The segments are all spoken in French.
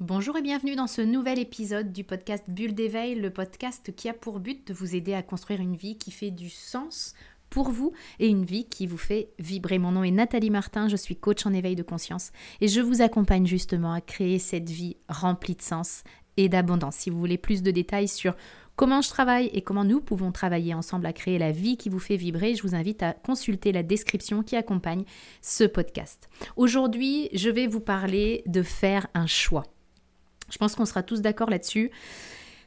Bonjour et bienvenue dans ce nouvel épisode du podcast Bulle d'éveil, le podcast qui a pour but de vous aider à construire une vie qui fait du sens pour vous et une vie qui vous fait vibrer. Mon nom est Nathalie Martin, je suis coach en éveil de conscience et je vous accompagne justement à créer cette vie remplie de sens et d'abondance. Si vous voulez plus de détails sur comment je travaille et comment nous pouvons travailler ensemble à créer la vie qui vous fait vibrer, je vous invite à consulter la description qui accompagne ce podcast. Aujourd'hui, je vais vous parler de faire un choix. Je pense qu'on sera tous d'accord là-dessus.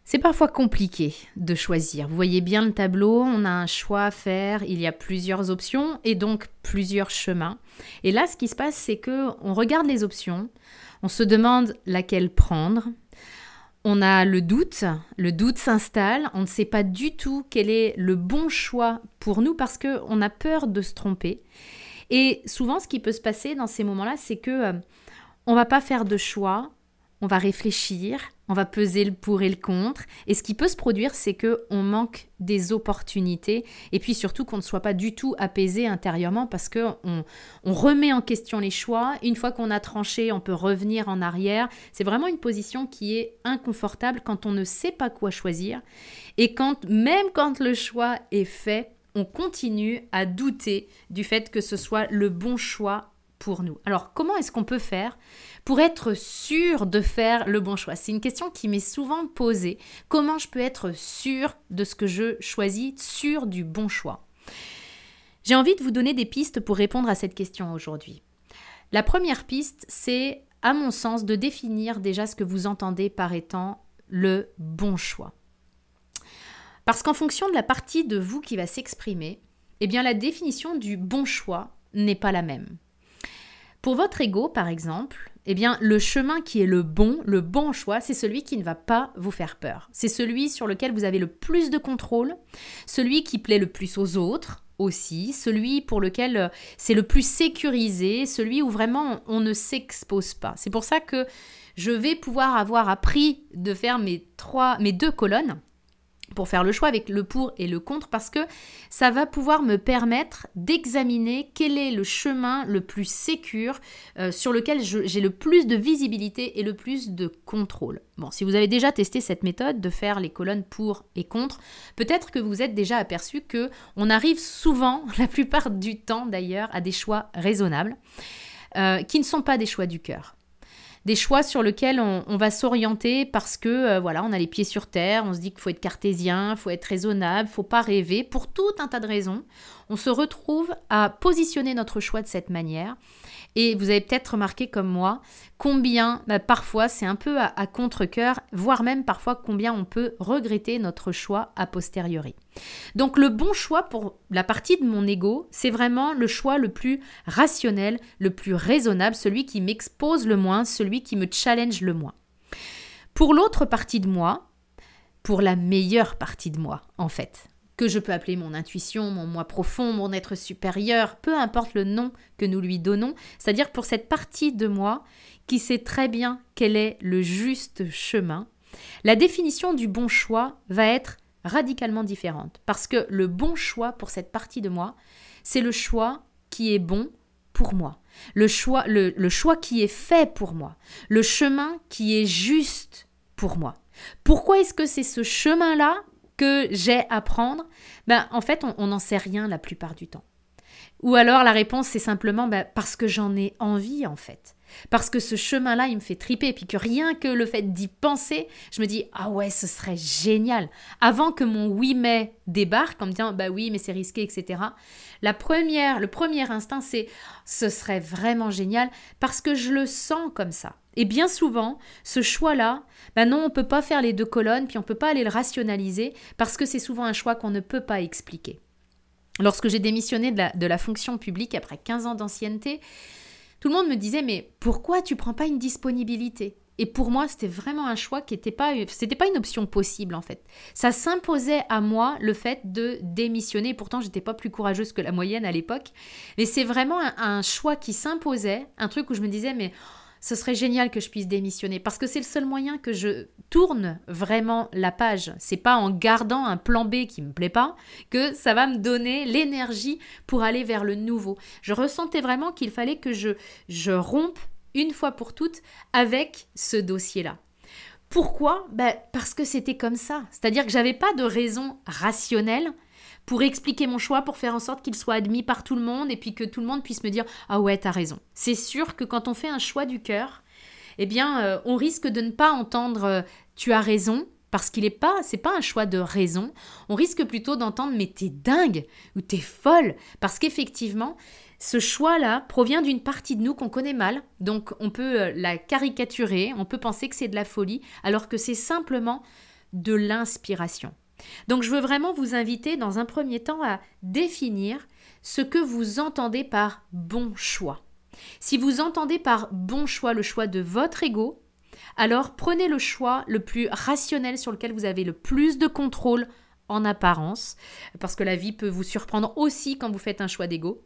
C'est parfois compliqué de choisir. Vous voyez bien le tableau, on a un choix à faire, il y a plusieurs options et donc plusieurs chemins. Et là, ce qui se passe, c'est que on regarde les options, on se demande laquelle prendre. On a le doute, le doute s'installe, on ne sait pas du tout quel est le bon choix pour nous parce que on a peur de se tromper. Et souvent, ce qui peut se passer dans ces moments-là, c'est que euh, on va pas faire de choix, on va réfléchir, on va peser le pour et le contre. Et ce qui peut se produire, c'est que on manque des opportunités et puis surtout qu'on ne soit pas du tout apaisé intérieurement parce que on, remet en question les choix. Une fois qu'on a tranché, on peut revenir en arrière. C'est vraiment une position qui est inconfortable quand on ne sait pas quoi choisir et quand même quand le choix est fait, on continue à douter du fait que ce soit le bon choix Alors comment est-ce qu'on peut faire pour être sûr de faire le bon choix? C'est une question qui m'est souvent posée. Comment je peux être sûr de ce que je choisis, sûr du bon choix? J'ai envie de vous donner des pistes pour répondre à cette question aujourd'hui. La première piste, c'est, à mon sens, de définir déjà ce que vous entendez par étant le bon choix. Parce qu'en fonction de la partie de vous qui va s'exprimer, eh bien la définition du bon choix n'est pas la même. Pour votre ego, par exemple, eh bien, le chemin qui est le bon, le bon choix, c'est celui qui ne va pas vous faire peur. C'est celui sur lequel vous avez le plus de contrôle, celui qui plaît le plus aux autres aussi, celui pour lequel euh, c'est le plus sécurisé, celui où vraiment on ne s'expose pas. C'est pour ça que je vais pouvoir avoir appris de faire mes trois, mes deux colonnes pour faire le choix avec le pour et le contre parce que ça va pouvoir me permettre d'examiner quel est le chemin le plus sécur euh, sur lequel j'ai le plus de visibilité et le plus de contrôle. Bon, si vous avez déjà testé cette méthode de faire les colonnes pour et contre, peut-être que vous êtes déjà aperçu que on arrive souvent, la plupart du temps d'ailleurs, à des choix raisonnables euh, qui ne sont pas des choix du cœur des choix sur lesquels on, va s'orienter parce que euh, voilà, on a les pieds sur terre, on se dit qu'il faut être cartésien, il faut être raisonnable, faut pas rêver pour tout un tas de raisons. On se retrouve à positionner notre choix de cette manière et vous avez peut-être remarqué comme moi combien bah, parfois c'est un peu à, contre-coeur, voire même parfois combien on peut regretter notre choix a posteriori. Donc le bon choix pour la partie de mon ego, c'est vraiment le choix le plus rationnel, le plus raisonnable, celui qui m'expose le moins, celui qui me challenge le moins. Pour l'autre partie de moi, pour la meilleure partie de moi en fait, que je peux appeler mon intuition, mon moi profond, mon être supérieur, peu importe le nom que nous lui donnons, c'est-à-dire pour cette partie de moi qui sait très bien quel est le juste chemin, la définition du bon choix va être radicalement différente. Parce que le bon choix pour cette partie de moi, c'est le choix qui est bon pour moi. Le choix, le, le choix qui est fait pour moi. Le chemin qui est juste pour moi. Pourquoi est-ce que c'est ce chemin-là j'ai à prendre ben, En fait, on n'en sait rien la plupart du temps. Ou alors la réponse, c'est simplement ben, parce que j'en ai envie, en fait. Parce que ce chemin-là, il me fait triper. Et puis que rien que le fait d'y penser, je me dis, ah ouais, ce serait génial. Avant que mon oui mais débarque en me disant, bah oui, mais c'est risqué, etc. La première, le premier instinct, c'est, ce serait vraiment génial parce que je le sens comme ça. Et bien souvent, ce choix-là, ben non, on ne peut pas faire les deux colonnes, puis on ne peut pas aller le rationaliser, parce que c'est souvent un choix qu'on ne peut pas expliquer. Lorsque j'ai démissionné de la, fonction publique après 15 ans d'ancienneté, tout le monde me disait mais pourquoi tu prends pas une disponibilité? Et pour moi, c'était vraiment un choix qui n'était pas, pas une option possible en fait. Ça s'imposait à moi le fait de démissionner. Pourtant, j'étais pas plus courageuse que la moyenne à l'époque, mais c'est vraiment un choix qui s'imposait, un truc où je me disais mais ce serait génial que je puisse démissionner parce que c'est le seul moyen que je tourne vraiment la page. C'est pas en gardant un plan B qui me plaît pas que ça va me donner l'énergie pour aller vers le nouveau. Je ressentais vraiment qu'il fallait que je je rompe une fois pour toutes avec ce dossier-là. Pourquoi? Ben, Parce que c'était comme ça. C'est-à-dire que j'avais pas de raison rationnelle pour expliquer mon choix, pour faire en sorte qu'il soit admis par tout le monde et puis que tout le monde puisse me dire Ah ouais, t'as raison. C'est sûr que quand on fait un choix du cœur, eh bien, euh, on risque de ne pas entendre euh, Tu as raison, parce qu'il n'est pas, c'est pas un choix de raison. On risque plutôt d'entendre mais t'es dingue ou t'es folle, parce qu'effectivement, ce choix-là provient d'une partie de nous qu'on connaît mal, donc on peut euh, la caricaturer, on peut penser que c'est de la folie, alors que c'est simplement de l'inspiration. Donc je veux vraiment vous inviter dans un premier temps à définir ce que vous entendez par bon choix. Si vous entendez par bon choix le choix de votre ego, alors prenez le choix le plus rationnel sur lequel vous avez le plus de contrôle en apparence, parce que la vie peut vous surprendre aussi quand vous faites un choix d'ego.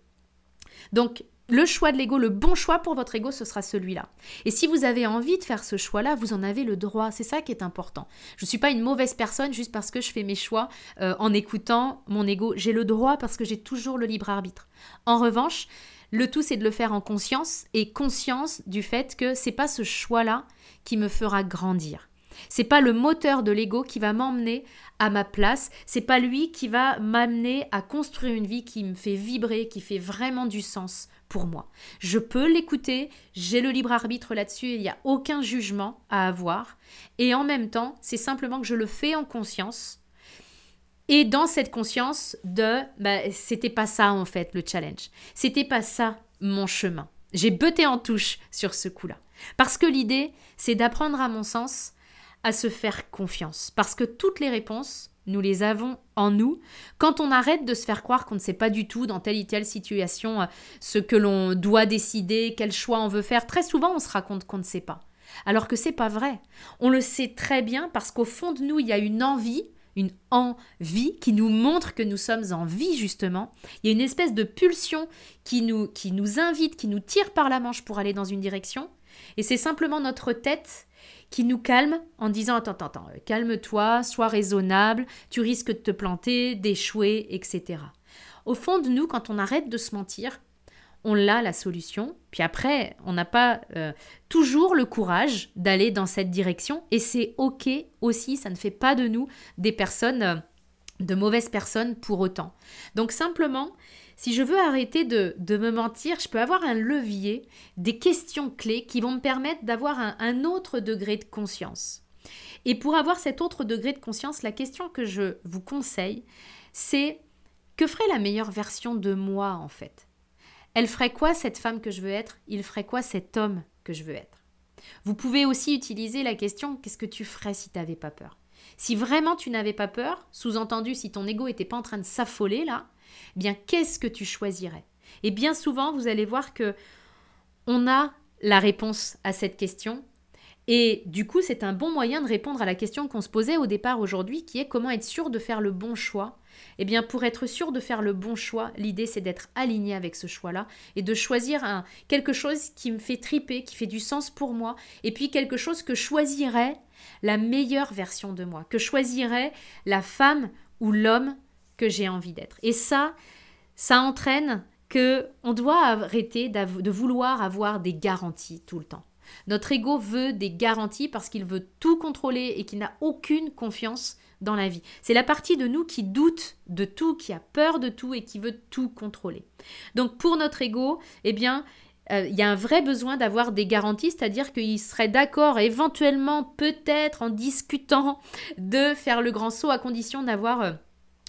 Donc le choix de l'ego, le bon choix pour votre ego, ce sera celui-là. Et si vous avez envie de faire ce choix-là, vous en avez le droit. C'est ça qui est important. Je ne suis pas une mauvaise personne juste parce que je fais mes choix euh, en écoutant mon ego. J'ai le droit parce que j'ai toujours le libre arbitre. En revanche, le tout, c'est de le faire en conscience et conscience du fait que c'est pas ce choix-là qui me fera grandir. C'est pas le moteur de l'ego qui va m'emmener à ma place, c'est pas lui qui va m'amener à construire une vie qui me fait vibrer, qui fait vraiment du sens pour moi. Je peux l'écouter, j'ai le libre arbitre là-dessus, il n'y a aucun jugement à avoir. Et en même temps, c'est simplement que je le fais en conscience. Et dans cette conscience de, bah, c'était pas ça en fait le challenge. C'était pas ça mon chemin. J'ai beuté en touche sur ce coup-là. Parce que l'idée, c'est d'apprendre à mon sens à se faire confiance. Parce que toutes les réponses, nous les avons en nous. Quand on arrête de se faire croire qu'on ne sait pas du tout dans telle ou telle situation euh, ce que l'on doit décider, quel choix on veut faire, très souvent on se raconte qu'on ne sait pas. Alors que c'est pas vrai. On le sait très bien parce qu'au fond de nous, il y a une envie, une envie qui nous montre que nous sommes en vie justement. Il y a une espèce de pulsion qui nous, qui nous invite, qui nous tire par la manche pour aller dans une direction. Et c'est simplement notre tête qui nous calme en disant attends, attends, attends, calme-toi, sois raisonnable, tu risques de te planter, d'échouer, etc. Au fond de nous, quand on arrête de se mentir, on l'a la solution. Puis après, on n'a pas euh, toujours le courage d'aller dans cette direction. Et c'est OK aussi, ça ne fait pas de nous des personnes, euh, de mauvaises personnes pour autant. Donc simplement, si je veux arrêter de, me mentir, je peux avoir un levier, des questions clés qui vont me permettre d'avoir un, un autre degré de conscience. Et pour avoir cet autre degré de conscience, la question que je vous conseille, c'est que ferait la meilleure version de moi en fait? Elle ferait quoi cette femme que je veux être? Il ferait quoi cet homme que je veux être? Vous pouvez aussi utiliser la question qu'est-ce que tu ferais si tu n'avais pas peur? Si vraiment tu n'avais pas peur, sous-entendu si ton ego n'était pas en train de s'affoler là, bien qu'est-ce que tu choisirais? Et bien souvent, vous allez voir que on a la réponse à cette question. Et du coup, c'est un bon moyen de répondre à la question qu'on se posait au départ aujourd'hui, qui est comment être sûr de faire le bon choix? Eh bien, pour être sûr de faire le bon choix, l'idée c'est d'être aligné avec ce choix-là et de choisir un, quelque chose qui me fait triper, qui fait du sens pour moi, et puis quelque chose que choisirait la meilleure version de moi, que choisirait la femme ou l'homme que j'ai envie d'être. Et ça, ça entraîne que on doit arrêter de vouloir avoir des garanties tout le temps. Notre ego veut des garanties parce qu'il veut tout contrôler et qu'il n'a aucune confiance dans la vie. C'est la partie de nous qui doute de tout, qui a peur de tout et qui veut tout contrôler. Donc pour notre ego, eh bien, euh, il y a un vrai besoin d'avoir des garanties, c'est-à-dire qu'il serait d'accord éventuellement, peut-être en discutant, de faire le grand saut à condition d'avoir... Euh,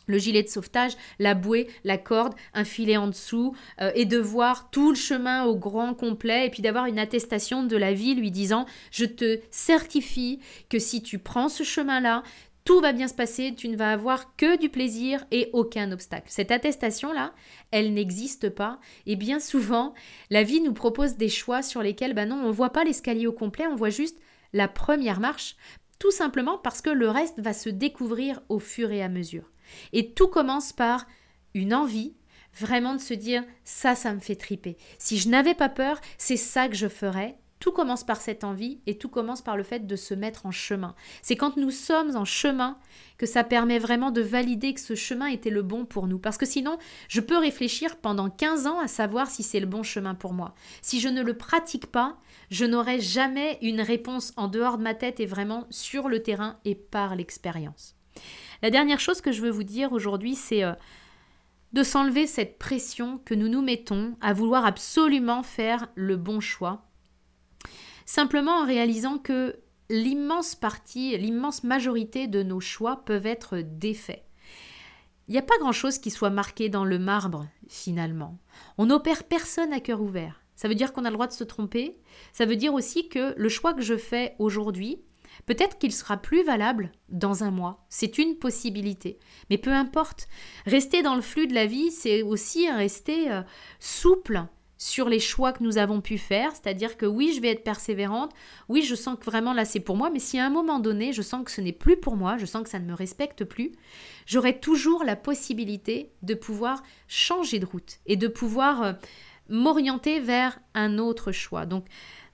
le gilet de sauvetage, la bouée, la corde, un filet en dessous, euh, et de voir tout le chemin au grand complet, et puis d'avoir une attestation de la vie lui disant Je te certifie que si tu prends ce chemin-là, tout va bien se passer, tu ne vas avoir que du plaisir et aucun obstacle. Cette attestation-là, elle n'existe pas, et bien souvent, la vie nous propose des choix sur lesquels, ben non, on ne voit pas l'escalier au complet, on voit juste la première marche, tout simplement parce que le reste va se découvrir au fur et à mesure. Et tout commence par une envie, vraiment de se dire ça, ça me fait triper. Si je n'avais pas peur, c'est ça que je ferais. tout commence par cette envie et tout commence par le fait de se mettre en chemin. C'est quand nous sommes en chemin que ça permet vraiment de valider que ce chemin était le bon pour nous. Parce que sinon, je peux réfléchir pendant 15 ans à savoir si c'est le bon chemin pour moi. Si je ne le pratique pas, je n'aurai jamais une réponse en dehors de ma tête et vraiment sur le terrain et par l'expérience. La dernière chose que je veux vous dire aujourd'hui, c'est euh, de s'enlever cette pression que nous nous mettons à vouloir absolument faire le bon choix simplement en réalisant que l'immense partie, l'immense majorité de nos choix peuvent être défaits. Il n'y a pas grand-chose qui soit marqué dans le marbre, finalement. On n'opère personne à cœur ouvert. Ça veut dire qu'on a le droit de se tromper. Ça veut dire aussi que le choix que je fais aujourd'hui, peut-être qu'il sera plus valable dans un mois. C'est une possibilité. Mais peu importe. Rester dans le flux de la vie, c'est aussi rester euh, souple sur les choix que nous avons pu faire, c'est-à-dire que oui, je vais être persévérante, oui, je sens que vraiment là c'est pour moi, mais si à un moment donné, je sens que ce n'est plus pour moi, je sens que ça ne me respecte plus, j'aurai toujours la possibilité de pouvoir changer de route et de pouvoir euh, m'orienter vers un autre choix. Donc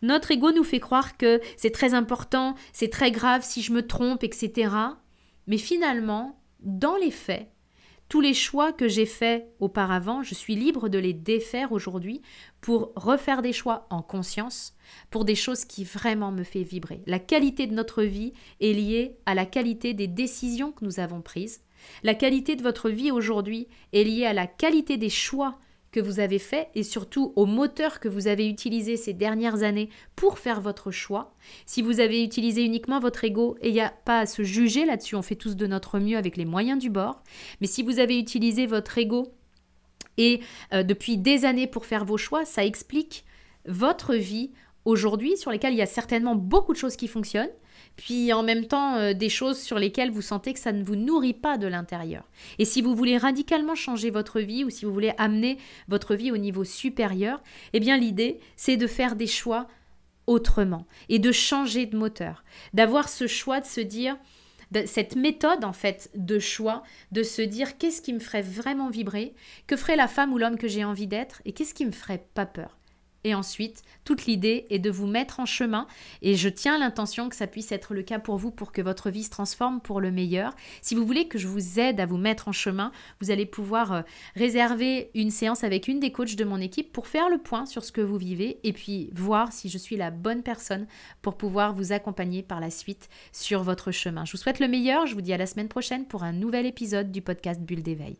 notre ego nous fait croire que c'est très important, c'est très grave si je me trompe, etc. Mais finalement, dans les faits, tous les choix que j'ai faits auparavant, je suis libre de les défaire aujourd'hui pour refaire des choix en conscience, pour des choses qui vraiment me font vibrer. La qualité de notre vie est liée à la qualité des décisions que nous avons prises. La qualité de votre vie aujourd'hui est liée à la qualité des choix que vous avez fait et surtout au moteur que vous avez utilisé ces dernières années pour faire votre choix. Si vous avez utilisé uniquement votre ego, et il n'y a pas à se juger là-dessus, on fait tous de notre mieux avec les moyens du bord, mais si vous avez utilisé votre ego et euh, depuis des années pour faire vos choix, ça explique votre vie aujourd'hui sur lesquelles il y a certainement beaucoup de choses qui fonctionnent, puis en même temps euh, des choses sur lesquelles vous sentez que ça ne vous nourrit pas de l'intérieur. Et si vous voulez radicalement changer votre vie ou si vous voulez amener votre vie au niveau supérieur, eh bien l'idée c'est de faire des choix autrement et de changer de moteur, d'avoir ce choix de se dire cette méthode en fait de choix, de se dire qu'est-ce qui me ferait vraiment vibrer, que ferait la femme ou l'homme que j'ai envie d'être et qu'est-ce qui me ferait pas peur. Et ensuite, toute l'idée est de vous mettre en chemin et je tiens l'intention que ça puisse être le cas pour vous pour que votre vie se transforme pour le meilleur. Si vous voulez que je vous aide à vous mettre en chemin, vous allez pouvoir euh, réserver une séance avec une des coachs de mon équipe pour faire le point sur ce que vous vivez et puis voir si je suis la bonne personne pour pouvoir vous accompagner par la suite sur votre chemin. Je vous souhaite le meilleur, je vous dis à la semaine prochaine pour un nouvel épisode du podcast Bulle d'éveil.